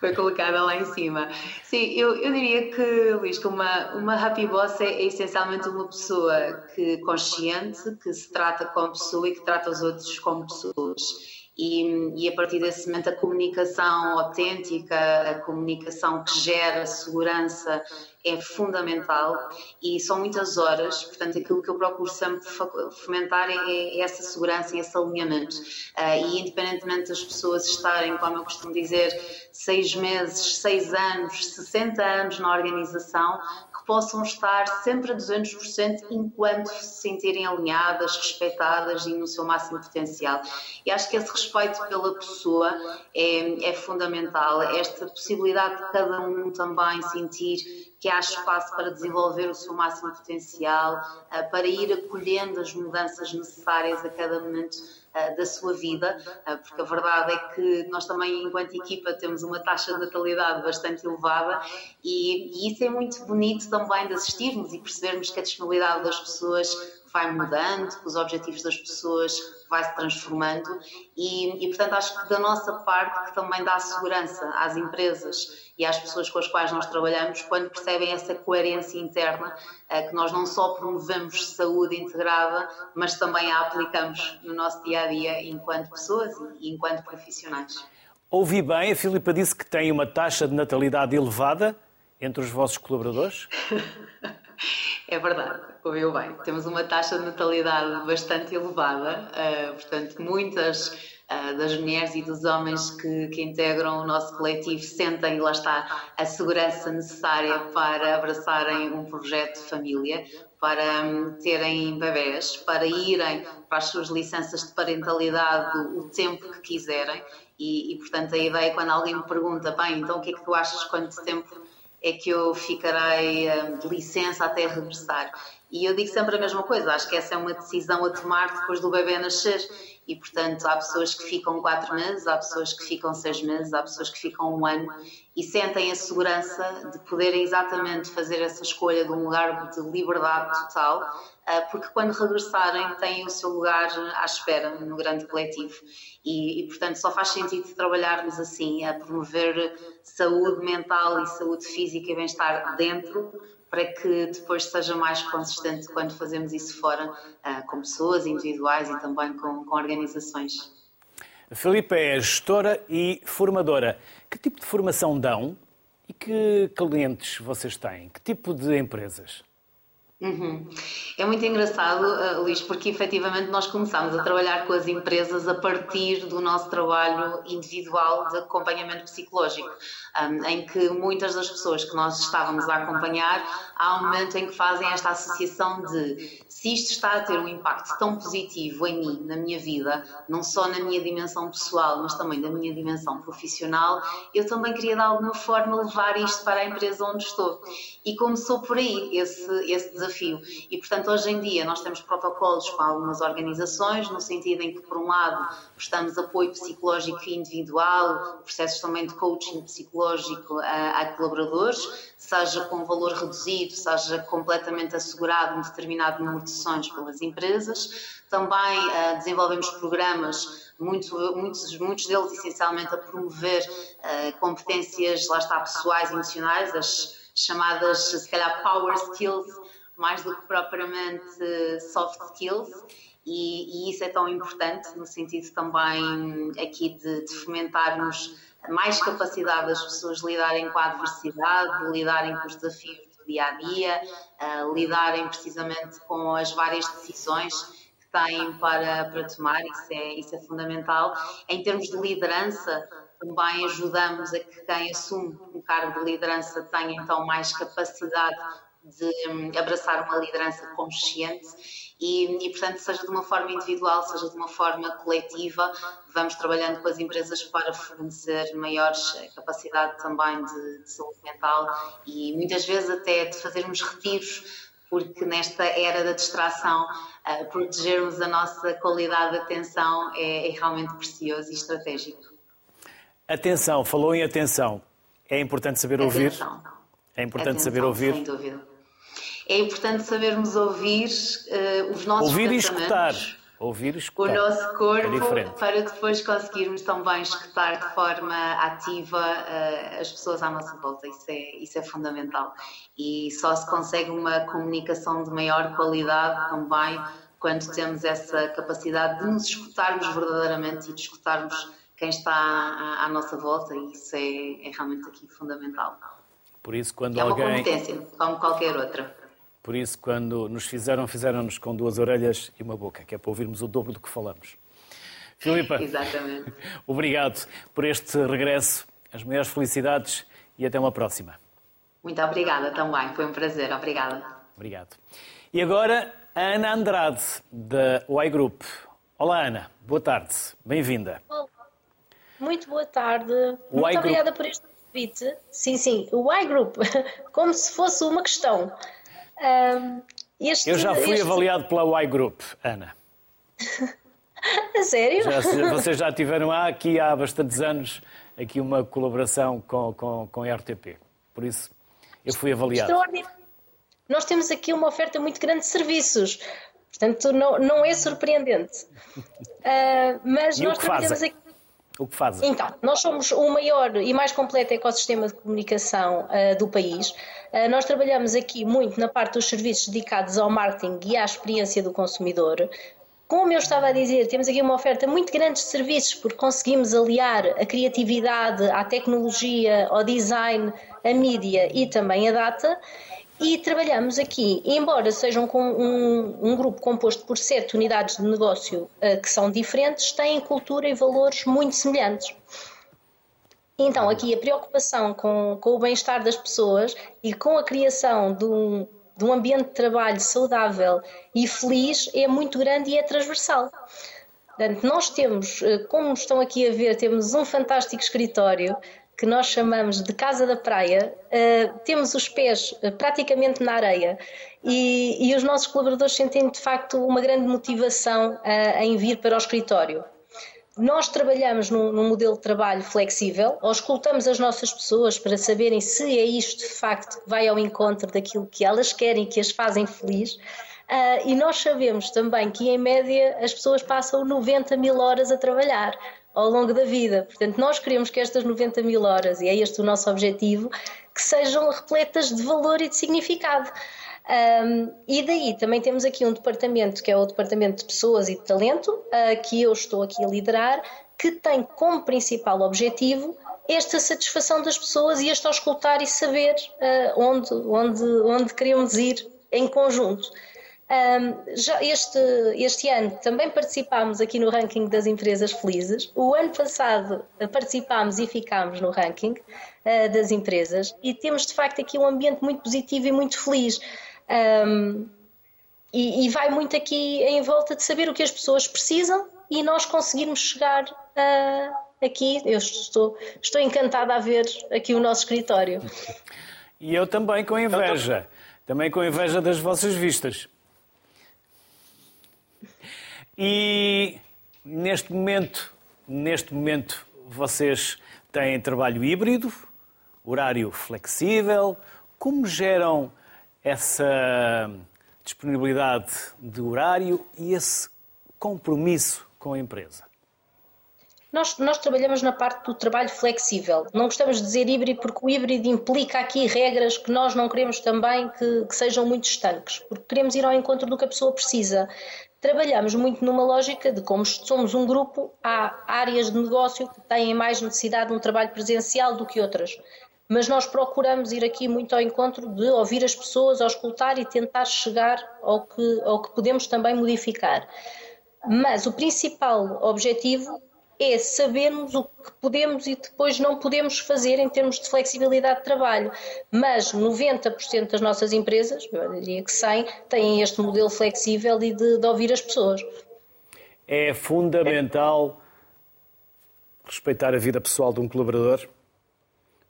foi colocada lá em cima. Sim, eu, eu diria que, Luís, que uma, uma happy boss é, é, essencialmente uma pessoa que consciente, que se trata como pessoa e que trata os outros como pessoas. E, e, a partir desse momento a comunicação autêntica, a comunicação que gera segurança é fundamental. E são muitas horas, portanto aquilo que eu procuro sempre fomentar é, é essa segurança e esse alinhamento. Uh, e independentemente das pessoas estarem, como eu costumo dizer, seis meses, seis anos, 60 anos na organização, possam estar sempre a 200% enquanto se sentirem alinhadas, respeitadas e no seu máximo potencial. E acho que esse respeito pela pessoa é, é fundamental, esta possibilidade de cada um também sentir que há espaço para desenvolver o seu máximo potencial, eh, para ir acolhendo as mudanças necessárias a cada momento da sua vida, eh, porque a verdade é que nós também, enquanto equipa, temos uma taxa de natalidade bastante elevada e, e isso é muito bonito também de assistirmos e percebermos que a disponibilidade das pessoas vai mudando, os objetivos das pessoas vai se transformando e, e, portanto acho que da nossa parte que também dá segurança às empresas e às pessoas com as quais nós trabalhamos quando percebem essa coerência interna eh, que nós não só promovemos saúde integrada mas também a aplicamos no nosso dia a dia enquanto pessoas e enquanto profissionais. Ouvi bem, a Filipa disse que tem uma taxa de natalidade elevada entre os vossos colaboradores? É verdade, ouviu bem. Temos uma taxa de natalidade bastante elevada, uh, portanto, muitas uh, das mulheres e dos homens que, que, integram o nosso coletivo sentem, lá está, a segurança necessária para abraçarem um projeto de família, para um, terem bebés, para irem para as suas licenças de parentalidade o tempo que quiserem. E, e, portanto, a ideia, quando alguém me pergunta, bem, então o que é que tu achas quanto tempo é que eu ficarei hum, de licença até regressar. E eu digo sempre a mesma coisa, acho que essa é uma decisão a tomar depois do bebê nascer. E, portanto, há pessoas que ficam quatro meses, há pessoas que ficam seis meses, há pessoas que ficam um ano e sentem a segurança de poderem exatamente fazer essa escolha de um lugar de liberdade total, ah, porque quando regressarem têm o seu lugar à espera no grande coletivo. E, e, portanto, só faz sentido trabalharmos assim, a promover saúde mental e saúde física e bem-estar dentro, para que depois seja mais consistente quando fazemos isso fora, uh, com pessoas individuais e também com, com organizações. A Filipe é gestora e formadora. Que tipo de formação dão e que clientes vocês têm? Que tipo de empresas? Uhum. É muito engraçado, uh, Luís, porque efetivamente nós começámos a trabalhar com as empresas a partir do nosso trabalho individual de acompanhamento psicológico, em que muitas das pessoas que nós estávamos a acompanhar, há um momento em que fazem esta associação de se isto está a ter um impacto tão positivo em mim, na minha vida, não só na minha dimensão pessoal, mas também na minha dimensão profissional, eu também queria de alguma forma levar isto para a empresa onde estou. E começou por aí esse, esse desafio. E portanto, hoje em dia, nós temos protocolos com algumas organizações, no sentido em que, por um lado, prestamos apoio psicológico individual, processos também de coaching psicológico a, a colaboradores, seja com valor reduzido, seja completamente assegurado um determinado número de sessões pelas empresas. Também uh, desenvolvemos programas, muito, muitos, muitos deles essencialmente a promover uh, competências, lá está, pessoais emocionais, as chamadas, se calhar, power skills, mais do que propriamente soft skills. E, e, isso é tão importante no sentido também aqui de, de fomentarmos mais capacidade das pessoas lidarem com a adversidade, lidarem com os desafios do dia a dia, uh, lidarem precisamente com as várias decisões que têm para, para tomar, isso é, isso é fundamental. Em termos de liderança, também ajudamos a que quem assume um cargo de liderança tenha então mais capacidade de abraçar uma liderança consciente e, e, portanto, seja de uma forma individual, seja de uma forma coletiva, vamos trabalhando com as empresas para fornecer maiores eh, capacidade também de, de saúde mental e muitas vezes até de fazermos retiros porque nesta era da distração, uh, protegermos a nossa qualidade de atenção é, é, realmente precioso e estratégico. Atenção, falou em atenção. É importante saber ouvir. Atenção. É importante atenção, saber ouvir. Sem dúvida é importante sabermos ouvir uh, os nossos ouvir e escutar. Ouvir e escutar. O nosso é corpo é para depois conseguirmos também escutar de forma ativa uh, as pessoas à nossa volta. Isso é, isso é fundamental. E só se consegue uma comunicação de maior qualidade também quando temos essa capacidade de nos escutarmos verdadeiramente e de escutarmos quem está à, à nossa volta. E isso é, é realmente aqui fundamental. Por isso, quando é alguém... uma competência, como qualquer outra. Por isso, quando nos fizeram, fizeram-nos com duas orelhas e uma boca, que é para ouvirmos o dobro do que falamos. Filipa, Exatamente. obrigado por este regresso, as maiores felicidades e até uma próxima. Muito obrigada também, foi um prazer, obrigada. Obrigado. E agora, a Ana Andrade, da Y Group. Olá, Ana, boa tarde, bem-vinda. Muito boa tarde, muito obrigada por este convite. Sim, sim, o Y Group, como se fosse uma questão. Este, Eu já fui este... avaliado pela Y Group, Ana. A sério? Já, vocês já tiveram aqui há bastantes anos aqui uma colaboração com, com, com a RTP. Por isso, eu fui avaliado. Extraordinário. Nós temos aqui uma oferta muito grande de serviços. Portanto, não, não é surpreendente. Uh, mas e nós trabalhamos fazem? aqui o que fazem? Então, nós somos o maior e mais completo ecossistema de comunicação uh, do país. Uh, nós trabalhamos aqui muito na parte dos serviços dedicados ao marketing e à experiência do consumidor. Como eu estava a dizer, temos aqui uma oferta muito grande de serviços porque conseguimos aliar a criatividade à tecnologia, ao design, a mídia e também a data. E trabalhamos aqui, embora sejam um, um, um, grupo composto por sete unidades de negócio uh, que são diferentes, têm cultura e valores muito semelhantes. Então, aqui a preocupação com, com o bem-estar das pessoas e com a criação de um, de um ambiente de trabalho saudável e feliz é muito grande e é transversal. Portanto, nós temos, eh, como estão aqui a ver, temos um fantástico escritório que nós chamamos de Casa da Praia, uh, temos os pés uh, praticamente na areia e, e, os nossos colaboradores sentem de facto uma grande motivação uh, em vir para o escritório. Nós trabalhamos num, num, modelo de trabalho flexível, auscultamos as nossas pessoas para saberem se é isto de facto que vai ao encontro daquilo que elas querem, que as fazem feliz. e nós sabemos também que, em média, as pessoas passam 90 mil horas a trabalhar ao longo da vida. Portanto, nós queremos que estas 90 mil horas, e é este o nosso objetivo, que sejam repletas de valor e de significado. Um, e daí também temos aqui um departamento que é o Departamento de Pessoas e de Talento, uh, que eu estou aqui a liderar, que tem como principal objetivo esta satisfação das pessoas e este auscultar e saber uh, onde, onde, onde queremos ir em conjunto. Um, já este, este ano também participámos aqui no ranking das empresas felizes. O ano passado participámos e ficámos no ranking uh, das empresas e temos de facto aqui um ambiente muito positivo e muito feliz. Um, e, e, vai muito aqui em volta de saber o que as pessoas precisam e nós conseguirmos chegar uh, aqui. Eu estou, estou encantada a ver aqui o nosso escritório. E eu também com inveja. Também com inveja das vossas vistas. E neste momento, neste momento vocês têm trabalho híbrido, horário flexível. Como geram essa disponibilidade de horário e esse compromisso com a empresa? Nós, nós, trabalhamos na parte do trabalho flexível. Não gostamos de dizer híbrido porque o híbrido implica aqui regras que nós não queremos também que, que, sejam muito estanques, porque queremos ir ao encontro do que a pessoa precisa trabalhamos muito numa lógica de como somos um grupo, há áreas de negócio que têm mais necessidade de um trabalho presencial do que outras. Mas nós procuramos ir aqui muito ao encontro de ouvir as pessoas, auscultar e tentar chegar ao que, ao que podemos também modificar. Mas o principal objetivo é sabermos o que podemos e depois não podemos fazer em termos de flexibilidade de trabalho. Mas 90% das nossas empresas, eu diria que 100, têm este modelo flexível e de, de ouvir as pessoas. É fundamental respeitar a vida pessoal de um colaborador,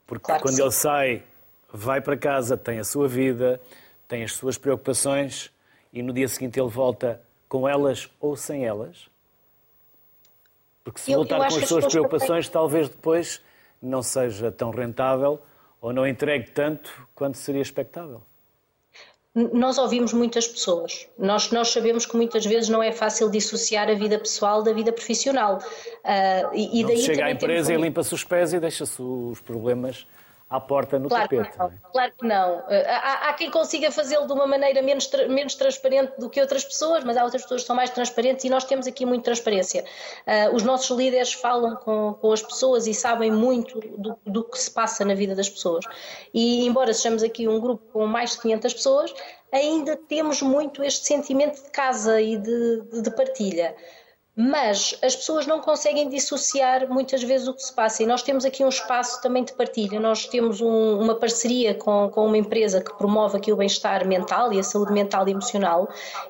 porque claro quando ele sai, vai para casa, tem a sua vida, tem as suas preocupações e no dia seguinte ele volta com elas ou sem elas porque se eu, voltar eu com as suas preocupações, talvez depois não seja tão rentável ou não entregue tanto quanto seria expectável. Nós ouvimos muitas pessoas. Nós, nós sabemos que muitas vezes não é fácil dissociar a vida pessoal da vida profissional. Uh, e, e daí chega à empresa e limpa-se os pés e deixa-se os problemas à porta no claro tapete. Que não, é? Claro que não. Eh, há, há quem consiga fazê-lo de uma maneira menos, menos transparente do que outras pessoas, mas há outras pessoas que são mais transparentes e nós temos aqui muita transparência. Uh, os nossos líderes falam com, com, as pessoas e sabem muito do, do, que se passa na vida das pessoas. E embora sejamos aqui um grupo com mais de 500 pessoas, ainda temos muito este sentimento de casa e de, de, de partilha mas as pessoas não conseguem dissociar muitas vezes o que se passa e nós temos aqui um espaço também de partilha. Nós temos um, uma parceria com, com uma empresa que promove aqui o bem-estar mental e a saúde mental e emocional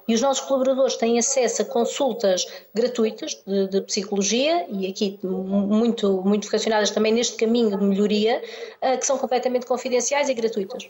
e os nossos colaboradores têm acesso a consultas gratuitas de, de psicologia e aqui muito, muito vocacionadas também neste caminho de melhoria, uh, que são completamente confidenciais e gratuitas.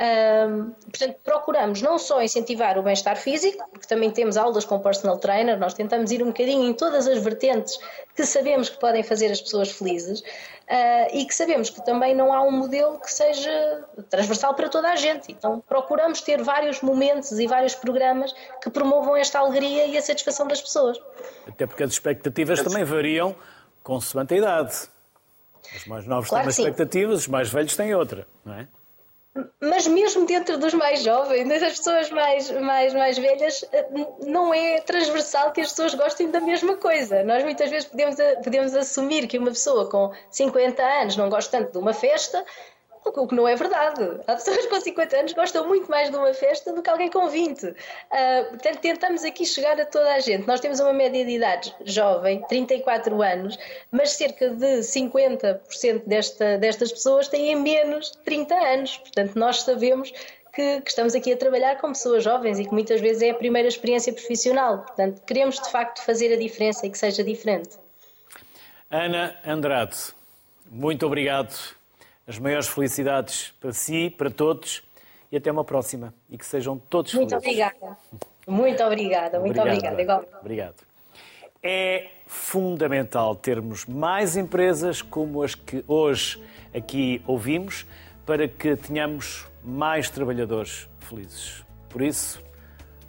Um, portanto, procuramos não só incentivar o bem-estar físico, porque também temos aulas com personal trainer, nós tentamos ir um bocadinho em todas as vertentes que sabemos que podem fazer as pessoas felizes uh, e que sabemos que também não há um modelo que seja transversal para toda a gente. Então, procuramos ter vários momentos e vários programas que promovam esta alegria e a satisfação das pessoas. Até porque as expectativas também variam consoante a idade. Os mais novos claro têm uma expectativa, os mais velhos têm outra, não é? Mas mesmo dentro dos mais jovens, das pessoas mais, mais, mais velhas, não é transversal que as pessoas gostem da mesma coisa. Nós muitas vezes podemos, podemos assumir que uma pessoa com 50 anos não gosta tanto de uma festa, o que não é verdade. Há pessoas com 50 anos gostam muito mais de uma festa do que alguém com 20. Uh, ah, portanto, tentamos aqui chegar a toda a gente. Nós temos uma média de idade jovem, 34 anos, mas cerca de 50% desta, destas pessoas têm menos de 30 anos. Portanto, nós sabemos que, que, estamos aqui a trabalhar com pessoas jovens e que muitas vezes é a primeira experiência profissional. Portanto, queremos de facto fazer a diferença e que seja diferente. Ana Andrade, muito obrigado as maiores felicidades para si, para todos e até uma próxima. E que sejam todos muito felizes. Obrigada. Muito obrigada. Muito obrigado, obrigada. Obrigado. É fundamental termos mais empresas como as que hoje aqui ouvimos para que tenhamos mais trabalhadores felizes. Por isso,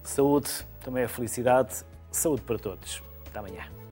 saúde também é felicidade. Saúde para todos. Até amanhã.